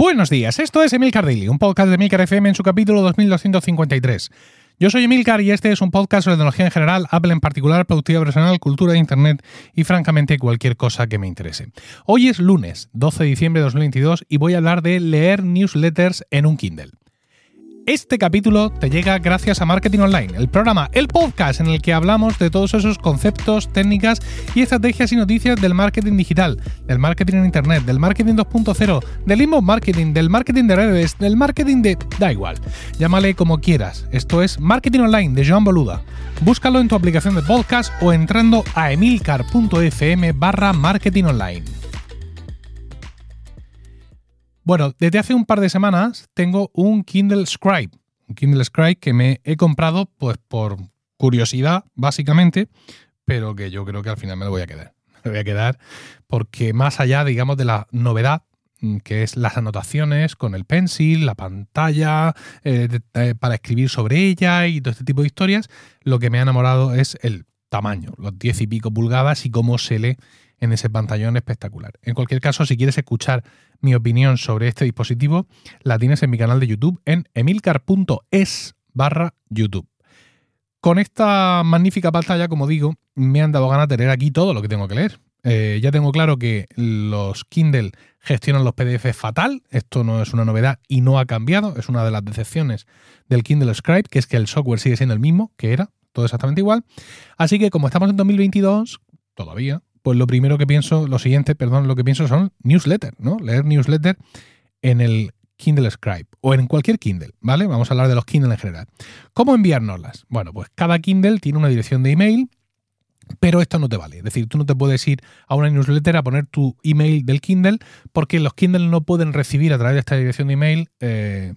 Buenos días, esto es Emilcar Daily, un podcast de Emilcar FM en su capítulo 2253. Yo soy Emilcar y este es un podcast sobre tecnología en general, Apple en particular, productividad personal, cultura de Internet y francamente cualquier cosa que me interese. Hoy es lunes, 12 de diciembre de 2022 y voy a hablar de leer newsletters en un Kindle. Este capítulo te llega gracias a Marketing Online, el programa, el podcast en el que hablamos de todos esos conceptos, técnicas y estrategias y noticias del marketing digital, del marketing en Internet, del marketing 2.0, del inbound marketing, del marketing de redes, del marketing de... da igual, llámale como quieras. Esto es Marketing Online de Joan Boluda. Búscalo en tu aplicación de podcast o entrando a emilcar.fm barra marketing online. Bueno, desde hace un par de semanas tengo un Kindle Scribe. Un Kindle Scribe que me he comprado pues por curiosidad, básicamente, pero que yo creo que al final me lo voy a quedar. Me voy a quedar porque más allá, digamos, de la novedad, mm, que es las anotaciones con el pencil, la pantalla, eh, eh, para escribir sobre ella y todo este tipo de historias, lo que me ha enamorado es el tamaño, los 10 y pico pulgadas y cómo se lee en ese pantallón espectacular. En cualquier caso, si quieres escuchar mi opinión sobre este dispositivo, la tienes en mi canal de YouTube en emilcar.es barra YouTube. Con esta magnífica pantalla, como digo, me han dado ganas de tener aquí todo lo que tengo que leer. Eh, ya tengo claro que los Kindle gestionan los PDF fatal, esto no es una novedad y no ha cambiado, es una de las decepciones del Kindle Scribe, que es que el software sigue siendo el mismo que era, todo exactamente igual. Así que como estamos en 2022, todavía, pues lo primero que pienso, lo siguiente, perdón, lo que pienso son newsletter, ¿no? Leer newsletter en el Kindle Scribe o en cualquier Kindle, ¿vale? Vamos a hablar de los Kindle en general. ¿Cómo enviárnoslas? Bueno, pues cada Kindle tiene una dirección de email, pero esto no te vale. Es decir, tú no te puedes ir a una newsletter a poner tu email del Kindle porque los Kindle no pueden recibir a través de esta dirección de email eh,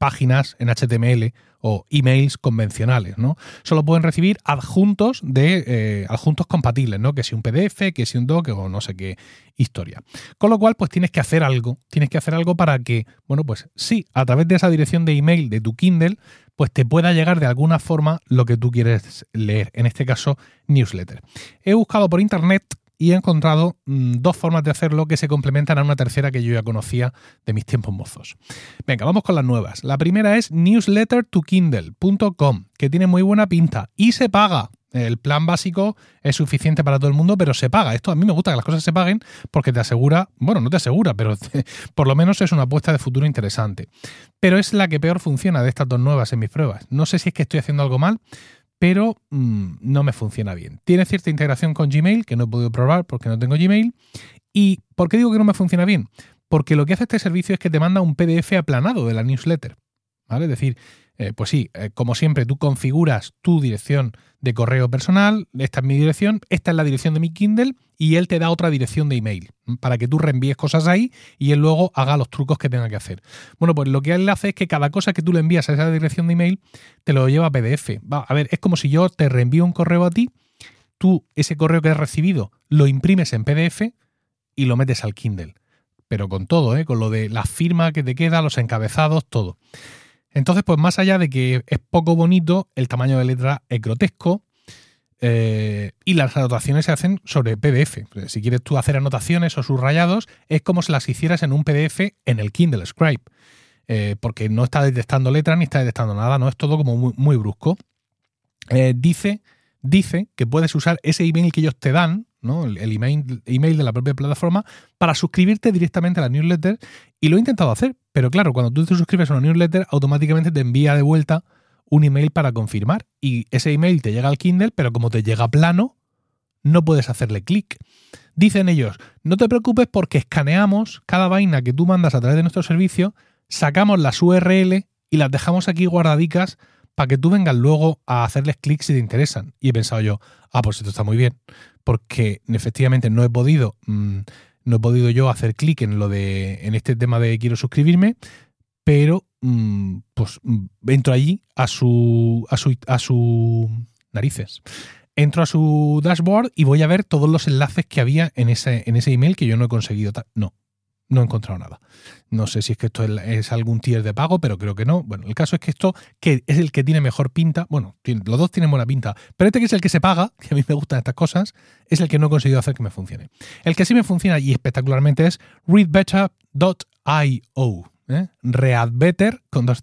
páginas en HTML o emails convencionales, ¿no? Solo pueden recibir adjuntos de eh, adjuntos compatibles, ¿no? Que si un PDF, que si un doc o no sé qué historia. Con lo cual, pues tienes que hacer algo, tienes que hacer algo para que, bueno, pues sí, a través de esa dirección de email de tu Kindle, pues te pueda llegar de alguna forma lo que tú quieres leer, en este caso, newsletter. He buscado por internet y he encontrado mm, dos formas de hacerlo que se complementan a una tercera que yo ya conocía de mis tiempos mozos. Venga, vamos con las nuevas. La primera es newslettertokindle.com, que tiene muy buena pinta y se paga. El plan básico es suficiente para todo el mundo, pero se paga. Esto a mí me gusta que las cosas se paguen porque te asegura, bueno, no te asegura, pero por lo menos es una apuesta de futuro interesante. Pero es la que peor funciona de estas dos nuevas en mis pruebas. No sé si es que estoy haciendo algo mal, pero mm, no me funciona bien. Tiene cierta integración con Gmail, que no he podido probar porque no tengo Gmail. ¿Y por qué digo que no me funciona bien? Porque lo que hace este servicio es que te manda un PDF aplanado de la newsletter. ¿Vale? Es decir, eh, pues sí, eh, como siempre, tú configuras tu dirección de correo personal, esta es mi dirección, esta es la dirección de mi Kindle y él te da otra dirección de email para que tú reenvíes cosas ahí y él luego haga los trucos que tenga que hacer. Bueno, pues lo que él hace es que cada cosa que tú le envías a esa dirección de email te lo lleva a PDF. Va, a ver, es como si yo te reenvío un correo a ti, tú ese correo que has recibido lo imprimes en PDF y lo metes al Kindle. Pero con todo, ¿eh? con lo de la firma que te queda, los encabezados, todo. Entonces, pues más allá de que es poco bonito, el tamaño de letra es grotesco eh, y las anotaciones se hacen sobre PDF. Si quieres tú hacer anotaciones o subrayados, es como si las hicieras en un PDF en el Kindle Scribe. Eh, porque no está detectando letras ni está detectando nada, no es todo como muy, brusco. Eh, dice, dice que puedes usar ese email que ellos te dan, ¿no? el, email, email, de la propia plataforma, para suscribirte directamente a la newsletter. Y lo he intentado hacer, pero claro, cuando tú te suscribes a una newsletter, automáticamente te envía de vuelta un email para confirmar. Y ese email te llega al Kindle, pero como te llega plano, no puedes hacerle clic. Dicen ellos, no te preocupes porque escaneamos cada vaina que tú mandas a través de nuestro servicio, sacamos las URL y las dejamos aquí guardadicas para que tú vengas luego a hacerles clic si te interesan. Y he pensado yo, ah, pues esto está muy bien, porque efectivamente no he podido, mm, no he podido yo hacer clic en lo de, en este tema de quiero suscribirme, pero mm, pues mm, entro allí a su, a su, a su narices. Entro a su dashboard y voy a ver todos los enlaces que había en ese, en ese email que yo no he conseguido. No, no he encontrado nada. No sé si es que esto es algún tier de pago, pero creo que no. Bueno, el caso es que esto, que es el que tiene mejor pinta, bueno, los dos tienen buena pinta, pero este que es el que se paga, que a mí me gustan estas cosas, es el que no he conseguido hacer que me funcione. El que sí me funciona y espectacularmente es Read Better, ¿eh? readbetter con dos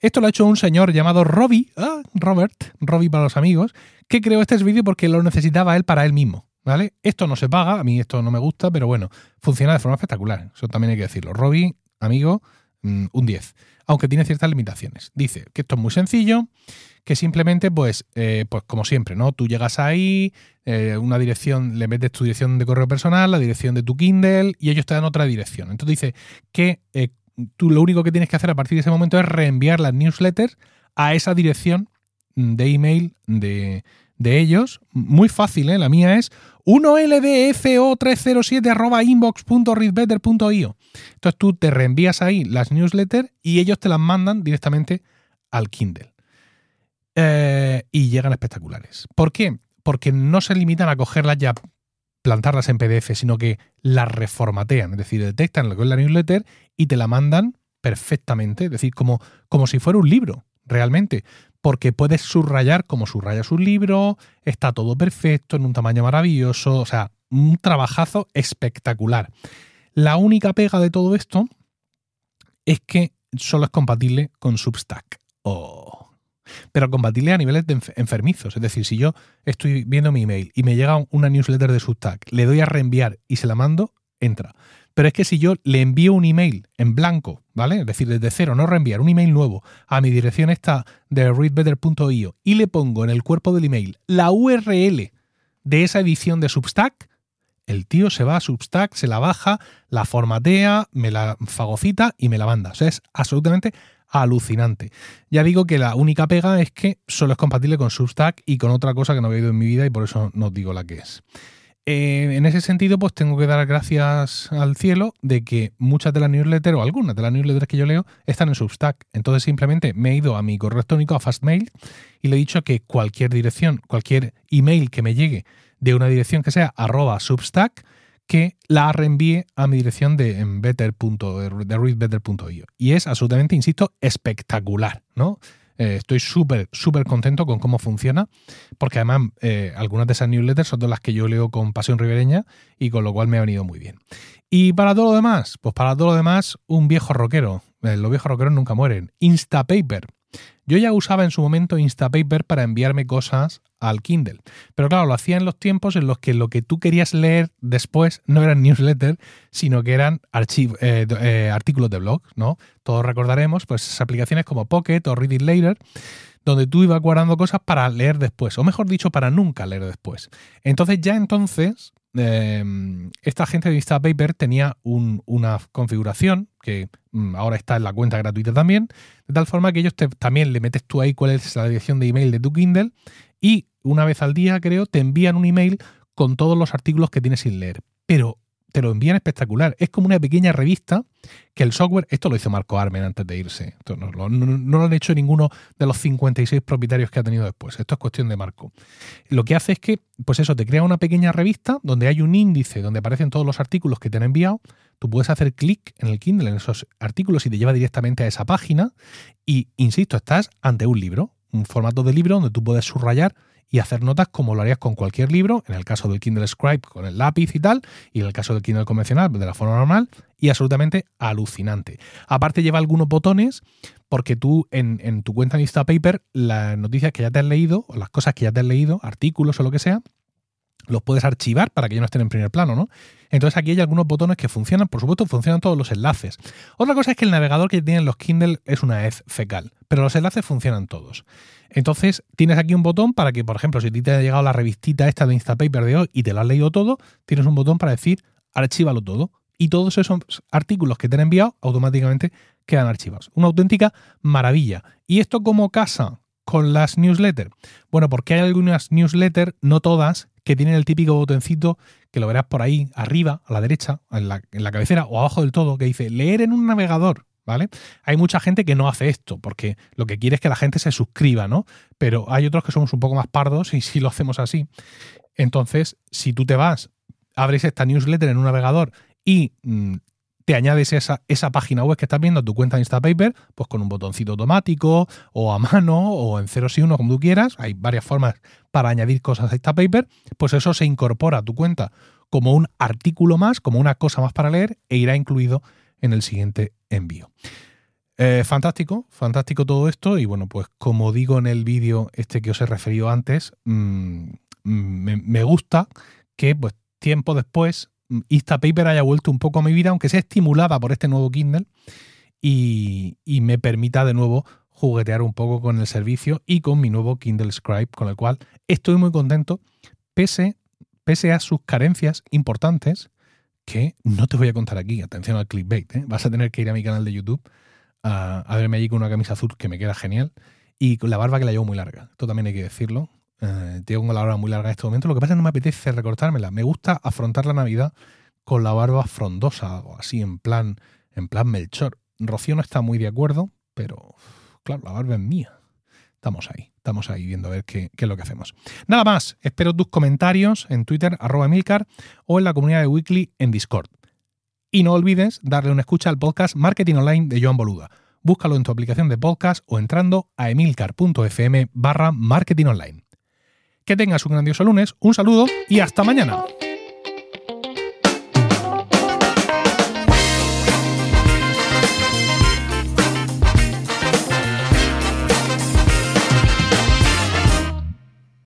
Esto lo ha hecho un señor llamado Robbie, ah, Robert, Robbie para los amigos, que creó este vídeo porque lo necesitaba él para él mismo. ¿Vale? Esto no se paga, a mí esto no me gusta, pero bueno, funciona de forma espectacular. Eso también hay que decirlo. Robbie, amigo, mm, un 10. Aunque tiene ciertas limitaciones. Dice que esto es muy sencillo, que simplemente, pues, eh, pues como siempre, ¿no? Tú llegas ahí, eh, una dirección, le metes tu dirección de correo personal, la dirección de tu Kindle, y ellos te dan otra dirección. Entonces dice que eh, tú lo único que tienes que hacer a partir de ese momento es reenviar las newsletters a esa dirección de email de, de ellos. Muy fácil, ¿eh? La mía es 1ldfo307 inbox.readbetter.io. Entonces tú te reenvías ahí las newsletters y ellos te las mandan directamente al Kindle. Eh, y llegan espectaculares. ¿Por qué? Porque no se limitan a cogerlas ya plantarlas en PDF, sino que las reformatean, es decir, detectan lo que es la newsletter y te la mandan perfectamente, es decir, como, como si fuera un libro, realmente porque puedes subrayar como subrayas un libro, está todo perfecto, en un tamaño maravilloso, o sea, un trabajazo espectacular. La única pega de todo esto es que solo es compatible con Substack. Oh. Pero compatible a niveles de enfermizos. Es decir, si yo estoy viendo mi email y me llega una newsletter de Substack, le doy a reenviar y se la mando, entra. Pero es que si yo le envío un email en blanco, ¿vale? Es decir, desde cero, no reenviar un email nuevo a mi dirección esta de readbetter.io y le pongo en el cuerpo del email la URL de esa edición de Substack, el tío se va a Substack, se la baja, la formatea, me la fagocita y me la manda. O sea, es absolutamente alucinante. Ya digo que la única pega es que solo es compatible con Substack y con otra cosa que no he oído en mi vida y por eso no os digo la que es. Eh, en ese sentido, pues tengo que dar gracias al cielo de que muchas de las newsletters o algunas de las newsletters que yo leo están en Substack. Entonces simplemente me he ido a mi correo electrónico, a Fastmail, y le he dicho que cualquier dirección, cualquier email que me llegue de una dirección que sea arroba Substack, que la reenvíe a mi dirección de readbetter.io. Y es absolutamente, insisto, espectacular, ¿no? Eh, estoy súper, súper contento con cómo funciona, porque además eh, algunas de esas newsletters son de las que yo leo con pasión ribereña y con lo cual me ha venido muy bien. Y para todo lo demás, pues para todo lo demás, un viejo rockero. Eh, los viejos rockeros nunca mueren. Instapaper. Yo ya usaba en su momento Instapaper para enviarme cosas al Kindle. Pero claro, lo hacía en los tiempos en los que lo que tú querías leer después no eran newsletters, sino que eran eh, eh, artículos de blog, ¿no? Todos recordaremos pues aplicaciones como Pocket o Read It Later, donde tú ibas guardando cosas para leer después, o mejor dicho, para nunca leer después. Entonces ya entonces Em, esta gente de Instapaper tenía una configuración que mm, ahora está en la cuenta gratuita también, de tal forma que ellos también le metes tú ahí cuál es la dirección de email de tu Kindle y una vez al día, creo, te envían un email con todos los artículos que tienes sin leer. Pero te lo envían espectacular. Es como una pequeña revista que el software, esto lo hizo Marco Armen antes de irse, esto no, lo han hecho ninguno de los 56 propietarios que ha tenido después, esto es cuestión de Marco. Lo que hace es que, pues eso, te crea una pequeña revista donde hay un índice donde aparecen todos los artículos que te han enviado, tú puedes hacer clic en el Kindle, en esos artículos y te lleva directamente a esa página y, insisto, estás ante un libro, un formato de libro donde tú puedes subrayar y hacer notas como lo harías con cualquier libro, en el caso del Kindle Scribe con el lápiz y tal, y en el caso del Kindle convencional de la forma normal, y absolutamente alucinante. Aparte lleva algunos botones porque tú en, tu cuenta de Instapaper las noticias que ya te has leído, o las cosas que ya te has leído, artículos o lo que sea, los puedes archivar para que ya no estén en primer plano, ¿no? Entonces aquí hay algunos botones que funcionan, por supuesto funcionan todos los enlaces. Otra cosa es que el navegador que tienen los Kindle es una hez fecal, pero los enlaces funcionan todos. Entonces tienes aquí un botón para que, por ejemplo, si a ti te ha llegado la revistita esta de Instapaper de hoy y te la has leído todo, tienes un botón para decir archívalo todo. Y todos esos artículos que te han enviado automáticamente quedan archivados. Una auténtica maravilla. ¿Y esto cómo casa con las newsletters? Bueno, porque hay algunas newsletters, no todas, que tienen el típico botoncito que lo verás por ahí arriba, a la derecha, en la, en la cabecera o abajo del todo, que dice leer en un navegador. ¿Vale? Hay mucha gente que no hace esto, porque lo que quiere es que la gente se suscriba, ¿no? Pero hay otros que somos un poco más pardos y si lo hacemos así. Entonces, si tú te vas, abres esta newsletter en un navegador y mm, te añades esa, esa, página web que estás viendo a tu cuenta de Instapaper, pues con un botoncito automático o a mano o en 0 y 1 como tú quieras, hay varias formas para añadir cosas a Instapaper, pues eso se incorpora a tu cuenta como un artículo más, como una cosa más para leer, e irá incluido en el siguiente envío. Eh, fantástico, fantástico todo esto. Y bueno, pues como digo en el vídeo este que os he referido antes, mm, me, gusta que pues tiempo después Instapaper haya vuelto un poco a mi vida, aunque sea estimulada por este nuevo Kindle y, me permita de nuevo juguetear un poco con el servicio y con mi nuevo Kindle Scribe, con el cual estoy muy contento, pese, pese a sus carencias importantes, que no te voy a contar aquí. Atención al clickbait, ¿eh? vas a tener que ir a mi canal de YouTube a, verme allí con una camisa azul que me queda genial y con la barba que la llevo muy larga. Esto también hay que decirlo. Eh, tengo la barba muy larga en este momento. Lo que pasa es que no me apetece recortármela. Me gusta afrontar la Navidad con la barba frondosa o así en plan, en plan Melchor. Rocío no está muy de acuerdo, pero claro, la barba es mía. Estamos ahí, estamos ahí viendo a ver qué, es lo que hacemos. Nada más, espero tus comentarios en Twitter, arroba Milcar, o en la comunidad de Weekly en Discord. Y no olvides darle una escucha al podcast Marketing Online de Joan Boluda. Búscalo en tu aplicación de podcast o entrando a emilcar.fm barra marketing. Que tengas un grandioso lunes, un saludo y hasta mañana.